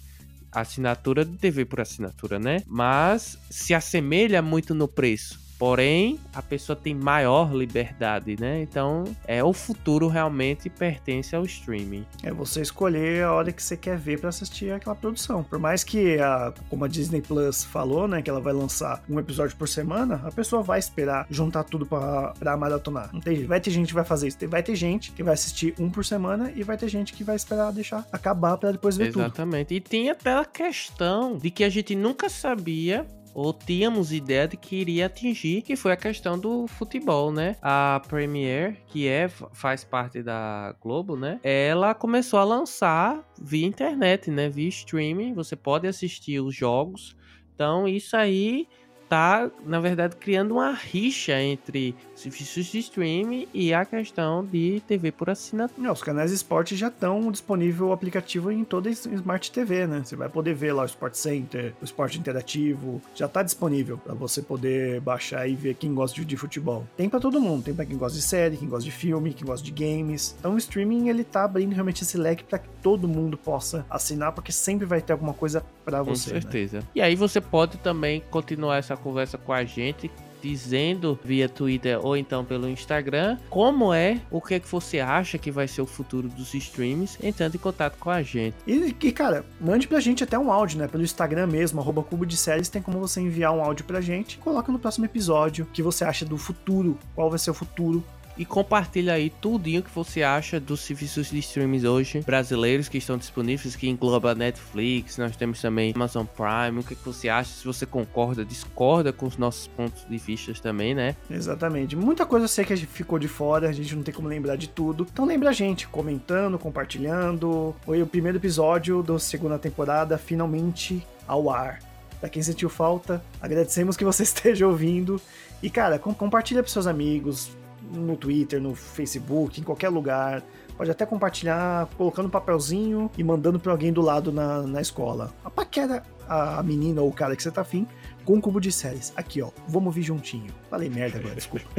assinatura de TV por assinatura, né? Mas se assemelha muito no preço Porém, a pessoa tem maior liberdade, né? Então, é o futuro realmente pertence ao streaming. É você escolher a hora que você quer ver para assistir aquela produção. Por mais que a, como a Disney Plus falou, né, que ela vai lançar um episódio por semana, a pessoa vai esperar juntar tudo para maratonar. Não tem, vai ter gente que vai fazer isso, vai ter gente que vai assistir um por semana e vai ter gente que vai esperar deixar acabar para depois ver Exatamente. tudo. Exatamente. E tem até a questão de que a gente nunca sabia ou tínhamos ideia de que iria atingir, que foi a questão do futebol, né? A Premiere, que é faz parte da Globo, né? Ela começou a lançar via internet, né? Via streaming, você pode assistir os jogos. Então, isso aí tá, na verdade, criando uma rixa entre serviços de streaming e a questão de TV por assinatura. Não, os canais de esporte já estão disponível o aplicativo em toda Smart TV, né? Você vai poder ver lá o Sport Center, o Esporte Interativo, já tá disponível para você poder baixar e ver quem gosta de futebol. Tem para todo mundo, tem para quem gosta de série, quem gosta de filme, quem gosta de games. Então o streaming ele tá abrindo realmente esse leque para que todo mundo possa assinar, porque sempre vai ter alguma coisa para você. Com né? certeza. Né? E aí você pode também continuar essa conversa com a gente dizendo via Twitter ou então pelo Instagram como é, o que é que você acha que vai ser o futuro dos streams, entrando em contato com a gente. E, e cara, mande pra gente até um áudio, né? Pelo Instagram mesmo, arroba Cubo de Séries, tem como você enviar um áudio pra gente. Coloca no próximo episódio o que você acha do futuro, qual vai ser o futuro e compartilha aí tudinho que você acha dos serviços de streams hoje brasileiros que estão disponíveis, que engloba Netflix, nós temos também Amazon Prime, o que, que você acha, se você concorda, discorda com os nossos pontos de vista também, né? Exatamente. Muita coisa eu sei que a gente ficou de fora, a gente não tem como lembrar de tudo. Então lembra a gente, comentando, compartilhando. Foi o primeiro episódio da segunda temporada, finalmente ao ar. Pra quem sentiu falta, agradecemos que você esteja ouvindo. E, cara, compartilha pros seus amigos, no Twitter, no Facebook, em qualquer lugar. Pode até compartilhar colocando um papelzinho e mandando para alguém do lado na, na escola. A paquera a menina ou o cara que você tá afim com um cubo de séries. Aqui, ó. Vamos vir juntinho. Falei merda agora, desculpa.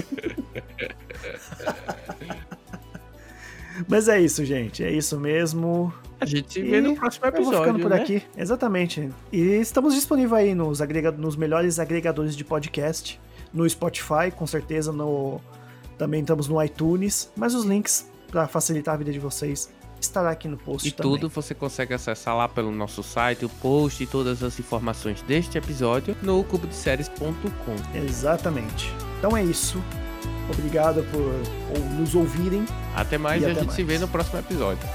Mas é isso, gente. É isso mesmo. A gente se vê no próximo episódio. Eu vou ficando por né? aqui. Exatamente. E estamos disponíveis aí nos, agrega nos melhores agregadores de podcast. No Spotify, com certeza, no também estamos no iTunes, mas os links para facilitar a vida de vocês estará aqui no post e também. tudo você consegue acessar lá pelo nosso site, o post e todas as informações deste episódio no cubodeséries.com. Exatamente. Então é isso. Obrigado por nos ouvirem. Até mais e, e a gente mais. se vê no próximo episódio.